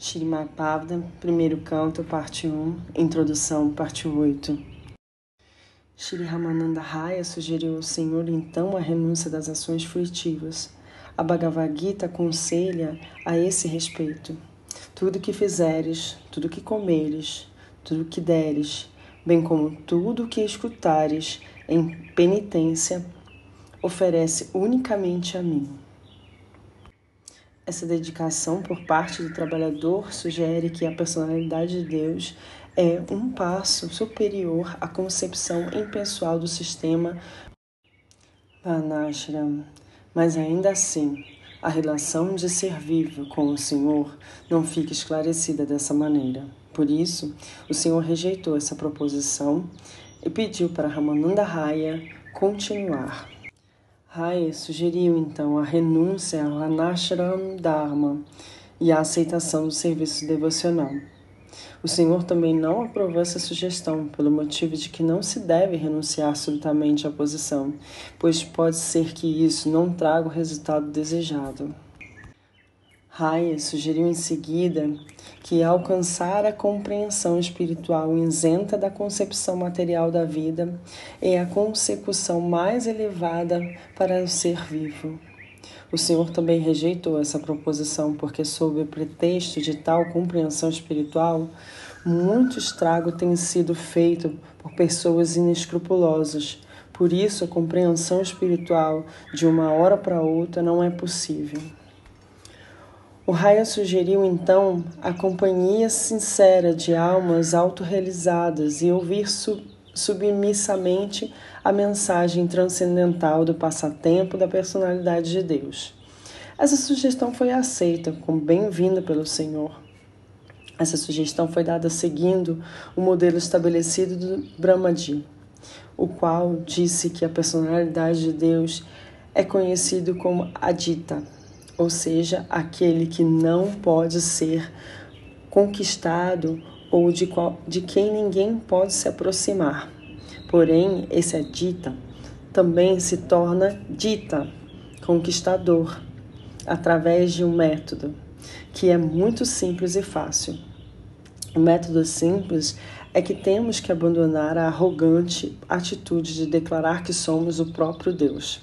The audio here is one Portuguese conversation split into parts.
Shrimad primeiro canto, parte 1, introdução, parte 8. Shri Ramananda Raya sugeriu ao Senhor então a renúncia das ações fruitivas. A Bhagavad Gita aconselha a esse respeito. Tudo que fizeres, tudo que comeres, tudo que deres, bem como tudo que escutares em penitência, oferece unicamente a mim. Essa dedicação por parte do trabalhador sugere que a personalidade de Deus é um passo superior à concepção impessoal do sistema Vanashram, mas ainda assim, a relação de ser vivo com o Senhor não fica esclarecida dessa maneira. Por isso, o Senhor rejeitou essa proposição e pediu para Ramananda Raya continuar. Rai sugeriu então a renúncia ao Anashram Dharma e a aceitação do serviço devocional. O Senhor também não aprovou essa sugestão, pelo motivo de que não se deve renunciar subitamente à posição, pois pode ser que isso não traga o resultado desejado. Raya sugeriu em seguida que alcançar a compreensão espiritual isenta da concepção material da vida é a consecução mais elevada para o ser vivo. O Senhor também rejeitou essa proposição porque, sob o pretexto de tal compreensão espiritual, muito estrago tem sido feito por pessoas inescrupulosas. Por isso, a compreensão espiritual de uma hora para outra não é possível. O Raya sugeriu então a companhia sincera de almas autorrealizadas e ouvir su submissamente a mensagem transcendental do passatempo da personalidade de Deus. Essa sugestão foi aceita como bem-vinda pelo Senhor. Essa sugestão foi dada seguindo o modelo estabelecido do Brahmaji, o qual disse que a personalidade de Deus é conhecido como Adita ou seja, aquele que não pode ser conquistado ou de, qual, de quem ninguém pode se aproximar. Porém, esse é dita também se torna dita, conquistador, através de um método que é muito simples e fácil. O método simples é que temos que abandonar a arrogante atitude de declarar que somos o próprio Deus.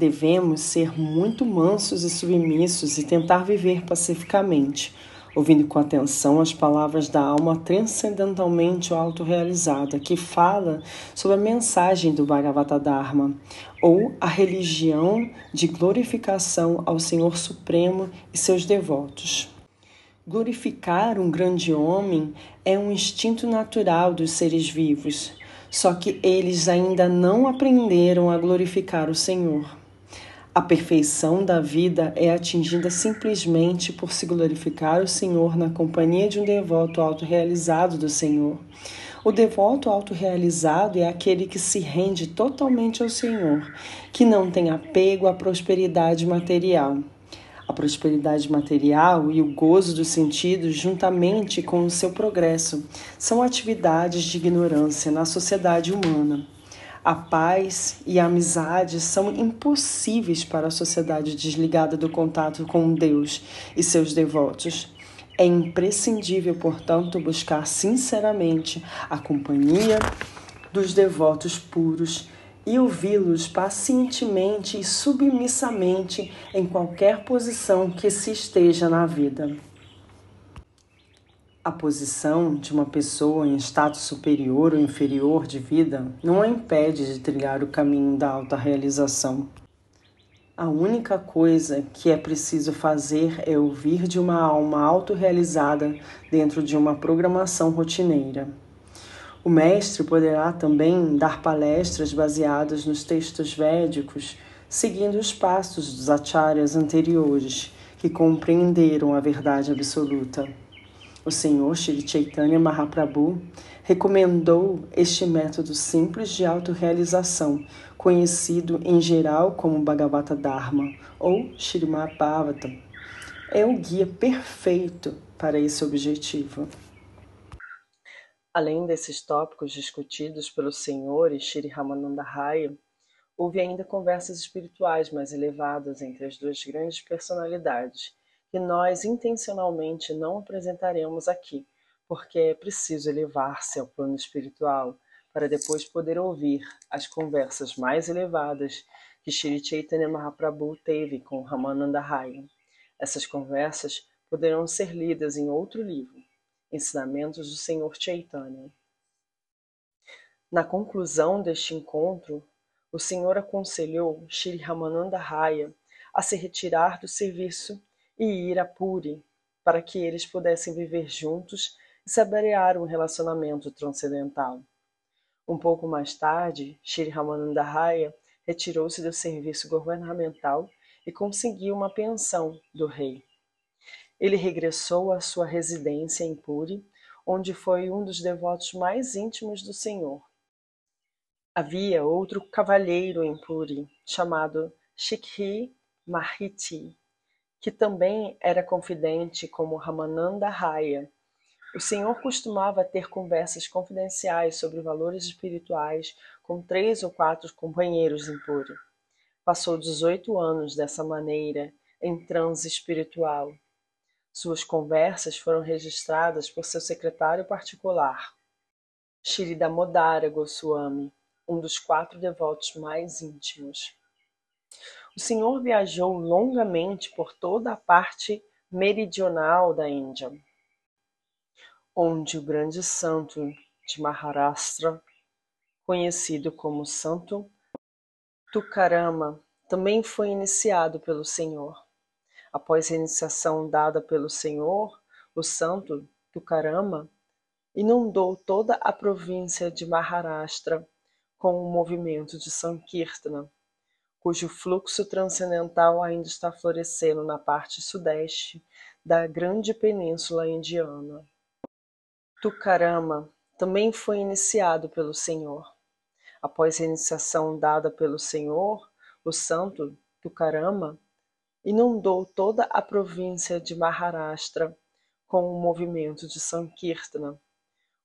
Devemos ser muito mansos e submissos e tentar viver pacificamente, ouvindo com atenção as palavras da alma transcendentalmente autorrealizada, que fala sobre a mensagem do Bhagavata Dharma, ou a religião de glorificação ao Senhor Supremo e seus devotos. Glorificar um grande homem é um instinto natural dos seres vivos, só que eles ainda não aprenderam a glorificar o Senhor. A perfeição da vida é atingida simplesmente por se glorificar o Senhor na companhia de um devoto autorrealizado do Senhor. O devoto autorrealizado é aquele que se rende totalmente ao Senhor, que não tem apego à prosperidade material. A prosperidade material e o gozo dos sentidos, juntamente com o seu progresso, são atividades de ignorância na sociedade humana. A paz e a amizade são impossíveis para a sociedade desligada do contato com Deus e seus devotos. É imprescindível, portanto, buscar sinceramente a companhia dos devotos puros e ouvi-los pacientemente e submissamente em qualquer posição que se esteja na vida. A posição de uma pessoa em status superior ou inferior de vida não a impede de trilhar o caminho da alta realização. A única coisa que é preciso fazer é ouvir de uma alma autorrealizada dentro de uma programação rotineira. O mestre poderá também dar palestras baseadas nos textos védicos, seguindo os passos dos acharyas anteriores que compreenderam a verdade absoluta. O Senhor Shri Chaitanya Mahaprabhu recomendou este método simples de autorrealização, conhecido em geral como Bhagavata Dharma ou Srimad. É o guia perfeito para esse objetivo. Além desses tópicos discutidos pelo Senhor e Shri Ramananda Raya, houve ainda conversas espirituais mais elevadas entre as duas grandes personalidades, que nós intencionalmente não apresentaremos aqui, porque é preciso elevar-se ao plano espiritual para depois poder ouvir as conversas mais elevadas que Shri Chaitanya Mahaprabhu teve com Ramananda Raya. Essas conversas poderão ser lidas em outro livro, Ensinamentos do Senhor Chaitanya. Na conclusão deste encontro, o Senhor aconselhou Shri Ramananda Raya a se retirar do serviço e ir a Puri, para que eles pudessem viver juntos e saborear um relacionamento transcendental. Um pouco mais tarde, Shri Ramananda Raya retirou-se do serviço governamental e conseguiu uma pensão do rei. Ele regressou à sua residência em Puri, onde foi um dos devotos mais íntimos do Senhor. Havia outro cavalheiro em Puri, chamado Shikhi Mahiti, que também era confidente como Ramananda Raya, o Senhor costumava ter conversas confidenciais sobre valores espirituais com três ou quatro companheiros em Puri. Passou 18 anos dessa maneira, em transe espiritual. Suas conversas foram registradas por seu secretário particular, Shri Damodara Goswami, um dos quatro devotos mais íntimos. O Senhor viajou longamente por toda a parte meridional da Índia onde o grande santo de Maharashtra, conhecido como Santo Tukarama, também foi iniciado pelo Senhor. Após a iniciação dada pelo Senhor, o santo Tukarama inundou toda a província de Maharashtra com o movimento de Sankirtana, cujo fluxo transcendental ainda está florescendo na parte sudeste da grande península indiana. Tucarama também foi iniciado pelo Senhor. Após a iniciação dada pelo Senhor, o santo Tucarama inundou toda a província de Maharashtra com o movimento de Sankirtana,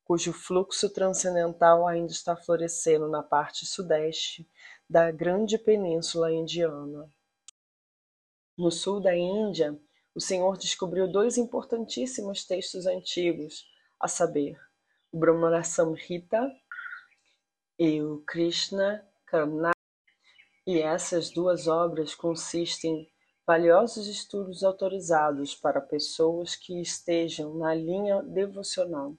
cujo fluxo transcendental ainda está florescendo na parte sudeste da grande península indiana. No sul da Índia, o Senhor descobriu dois importantíssimos textos antigos a saber, o Brahmana Samhita e o Krishna Karna. E essas duas obras consistem em valiosos estudos autorizados para pessoas que estejam na linha devocional.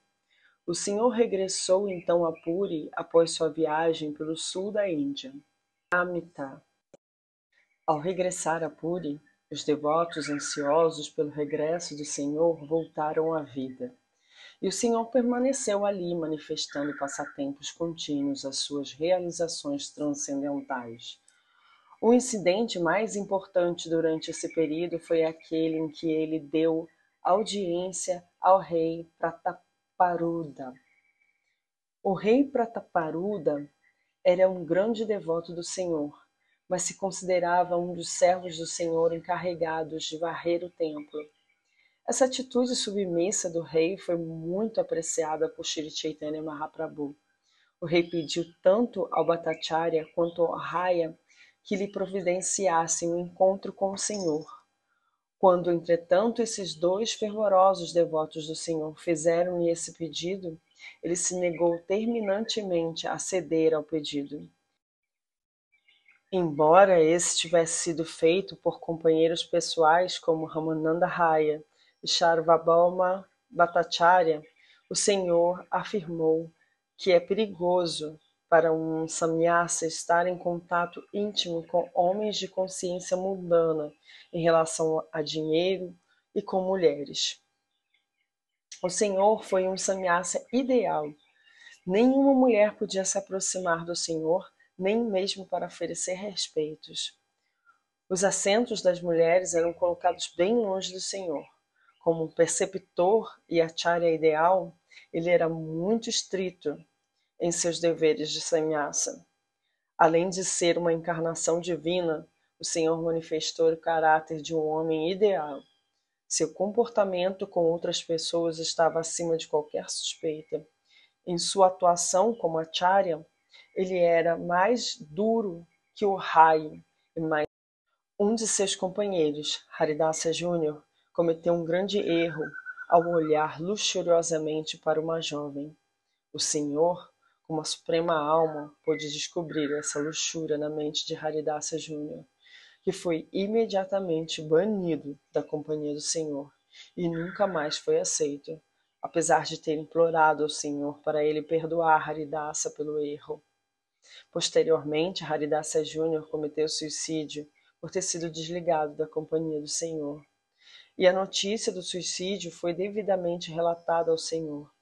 O Senhor regressou então a Puri após sua viagem pelo sul da Índia. Amita. Ao regressar a Puri, os devotos ansiosos pelo regresso do Senhor voltaram à vida. E o Senhor permaneceu ali, manifestando passatempos contínuos às suas realizações transcendentais. O incidente mais importante durante esse período foi aquele em que ele deu audiência ao rei Prataparuda. O rei Prataparuda era um grande devoto do Senhor, mas se considerava um dos servos do Senhor encarregados de varrer o templo. Essa atitude submissa do rei foi muito apreciada por Shri Chaitanya Mahaprabhu. O rei pediu tanto ao Bhattacharya quanto ao Raya que lhe providenciassem um encontro com o Senhor. Quando, entretanto, esses dois fervorosos devotos do Senhor fizeram-lhe esse pedido, ele se negou terminantemente a ceder ao pedido. Embora esse tivesse sido feito por companheiros pessoais como Ramananda Raya, Charvabhauma Bhattacharya, o Senhor afirmou que é perigoso para um samnyasa estar em contato íntimo com homens de consciência mundana em relação a dinheiro e com mulheres. O Senhor foi um samnyasa ideal. Nenhuma mulher podia se aproximar do Senhor, nem mesmo para oferecer respeitos. Os assentos das mulheres eram colocados bem longe do Senhor como preceptor e acharya ideal, ele era muito estrito em seus deveres de sannyasa. Além de ser uma encarnação divina, o Senhor manifestou o caráter de um homem ideal. Seu comportamento com outras pessoas estava acima de qualquer suspeita. Em sua atuação como acharya, ele era mais duro que o raio e mais um de seus companheiros, Haridasa Júnior, cometeu um grande erro ao olhar luxuriosamente para uma jovem. O Senhor, como a suprema alma, pôde descobrir essa luxúria na mente de Haridaça Júnior, que foi imediatamente banido da companhia do Senhor e nunca mais foi aceito, apesar de ter implorado ao Senhor para ele perdoar Haridasa pelo erro. Posteriormente, Haridasa Júnior cometeu suicídio por ter sido desligado da companhia do Senhor. E a notícia do suicídio foi devidamente relatada ao Senhor.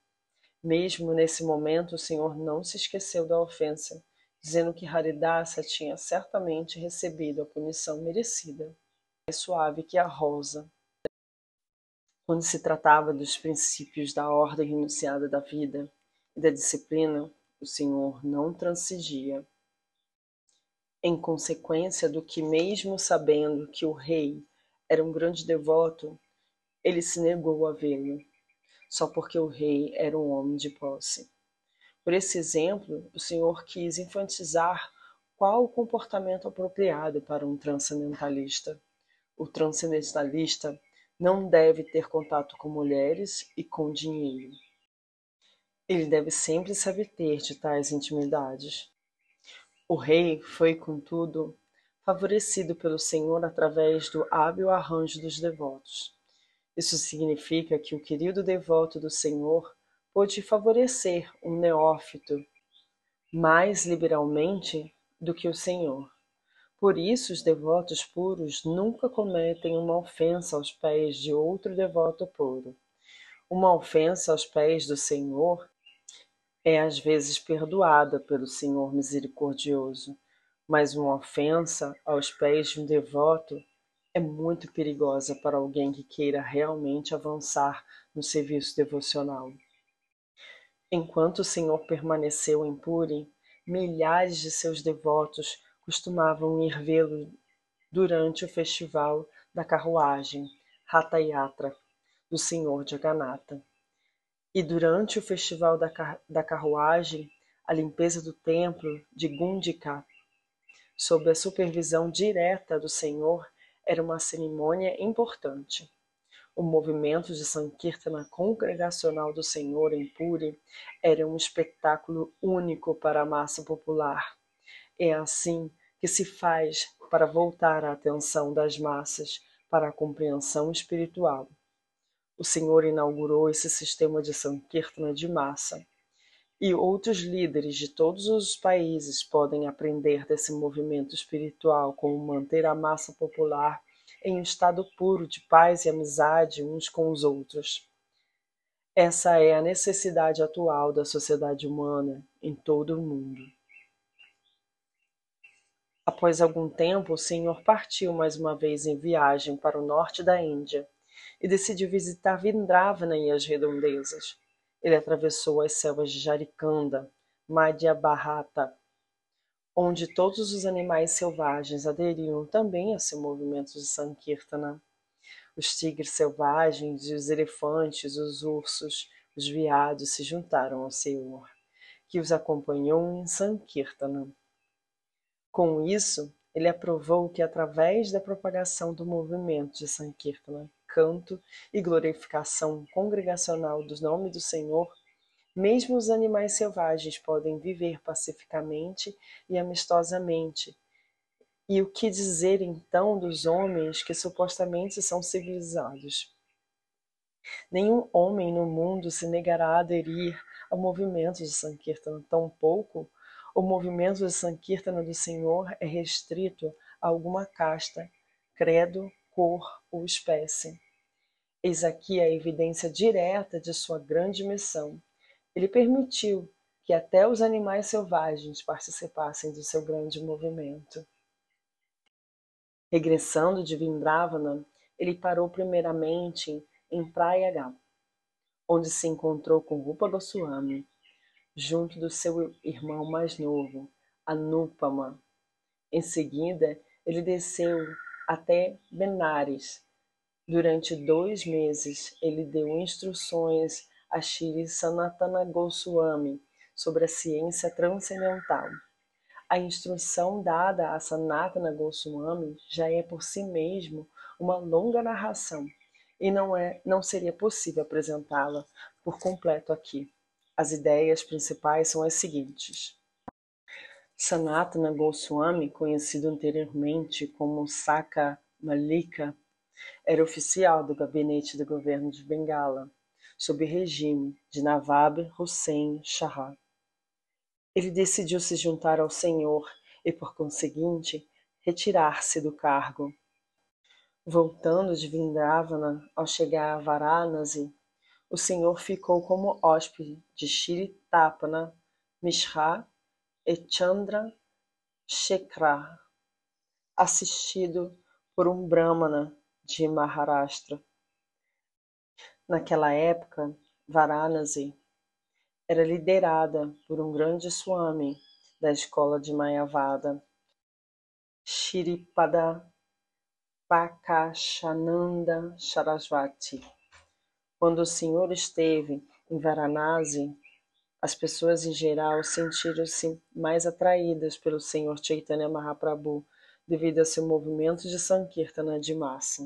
Mesmo nesse momento, o Senhor não se esqueceu da ofensa, dizendo que Haridasa tinha certamente recebido a punição merecida. Mais suave que a rosa, quando se tratava dos princípios da ordem renunciada da vida e da disciplina, o Senhor não transigia. Em consequência do que, mesmo sabendo que o rei era um grande devoto, ele se negou a vê-lo, só porque o rei era um homem de posse. Por esse exemplo, o Senhor quis enfatizar qual o comportamento apropriado para um transcendentalista. O transcendentalista não deve ter contato com mulheres e com dinheiro. Ele deve sempre se abster de tais intimidades. O rei foi, contudo, favorecido pelo Senhor através do hábil arranjo dos devotos. Isso significa que o querido devoto do Senhor pôde favorecer um neófito mais liberalmente do que o Senhor. Por isso os devotos puros nunca cometem uma ofensa aos pés de outro devoto puro. Uma ofensa aos pés do Senhor é às vezes perdoada pelo Senhor misericordioso, mas uma ofensa aos pés de um devoto é muito perigosa para alguém que queira realmente avançar no serviço devocional. Enquanto o Senhor permaneceu em Puri, milhares de seus devotos costumavam ir vê-lo durante o festival da carruagem Ratha Yatra do Senhor Jagannatha. E durante o festival da, da carruagem, a limpeza do templo de Gundika, sob a supervisão direta do Senhor, era uma cerimônia importante. O movimento de Sankirtana congregacional do Senhor em Puri era um espetáculo único para a massa popular é assim que se faz para voltar a atenção das massas para a compreensão espiritual. O Senhor inaugurou esse sistema de Sankirtana de massa, e outros líderes de todos os países podem aprender desse movimento espiritual como manter a massa popular em um estado puro de paz e amizade uns com os outros. Essa é a necessidade atual da sociedade humana em todo o mundo. Após algum tempo, o senhor partiu mais uma vez em viagem para o norte da Índia e decidiu visitar Vindravana e as redondezas. Ele atravessou as selvas de Jarikanda, Madhya Bharata, onde todos os animais selvagens aderiram também a seu movimento de Sankirtana. Os tigres selvagens, os elefantes, os ursos, os veados se juntaram ao Senhor, que os acompanhou em Sankirtana. Com isso, ele aprovou que, através da propagação do movimento de Sankirtana, canto e glorificação congregacional do nome do Senhor, mesmo os animais selvagens podem viver pacificamente e amistosamente. E o que dizer então dos homens que supostamente são civilizados? Nenhum homem no mundo se negará a aderir ao movimento de Sankirtana, tampouco o movimento de Sankirtana do Senhor é restrito a alguma casta, credo, cor ou espécie. Eis aqui a evidência direta de sua grande missão. Ele permitiu que até os animais selvagens participassem do seu grande movimento. Regressando de Vindravana, ele parou primeiramente em Prayaga, onde se encontrou com Rupa Goswami, junto do seu irmão mais novo, Anupama. Em seguida, ele desceu até Benares. Durante dois meses, ele deu instruções a Sanatana Goswami sobre a ciência transcendental. A instrução dada a Sanatana Goswami já é por si mesmo uma longa narração e não, é, não seria possível apresentá-la por completo aqui. As ideias principais são as seguintes. Sanatana Goswami, conhecido anteriormente como Saka Malika, era oficial do gabinete do governo de Bengala, sob o regime de Nawab Hussain Shah. Ele decidiu se juntar ao Senhor e, por conseguinte, retirar-se do cargo. Voltando de Vindravana, ao chegar a Varanasi, o Senhor ficou como hóspede de Shri Tapana Mishra e Chandra Shekhar, assistido por um Brahmana de Maharashtra. Naquela época, Varanasi era liderada por um grande Swami da escola de Mayavada, Shripada Pakashananda Sarasvati. Quando o Senhor esteve em Varanasi, as pessoas em geral sentiram-se mais atraídas pelo Senhor Chaitanya Mahaprabhu devido a seu movimento de Sankirtana de massa.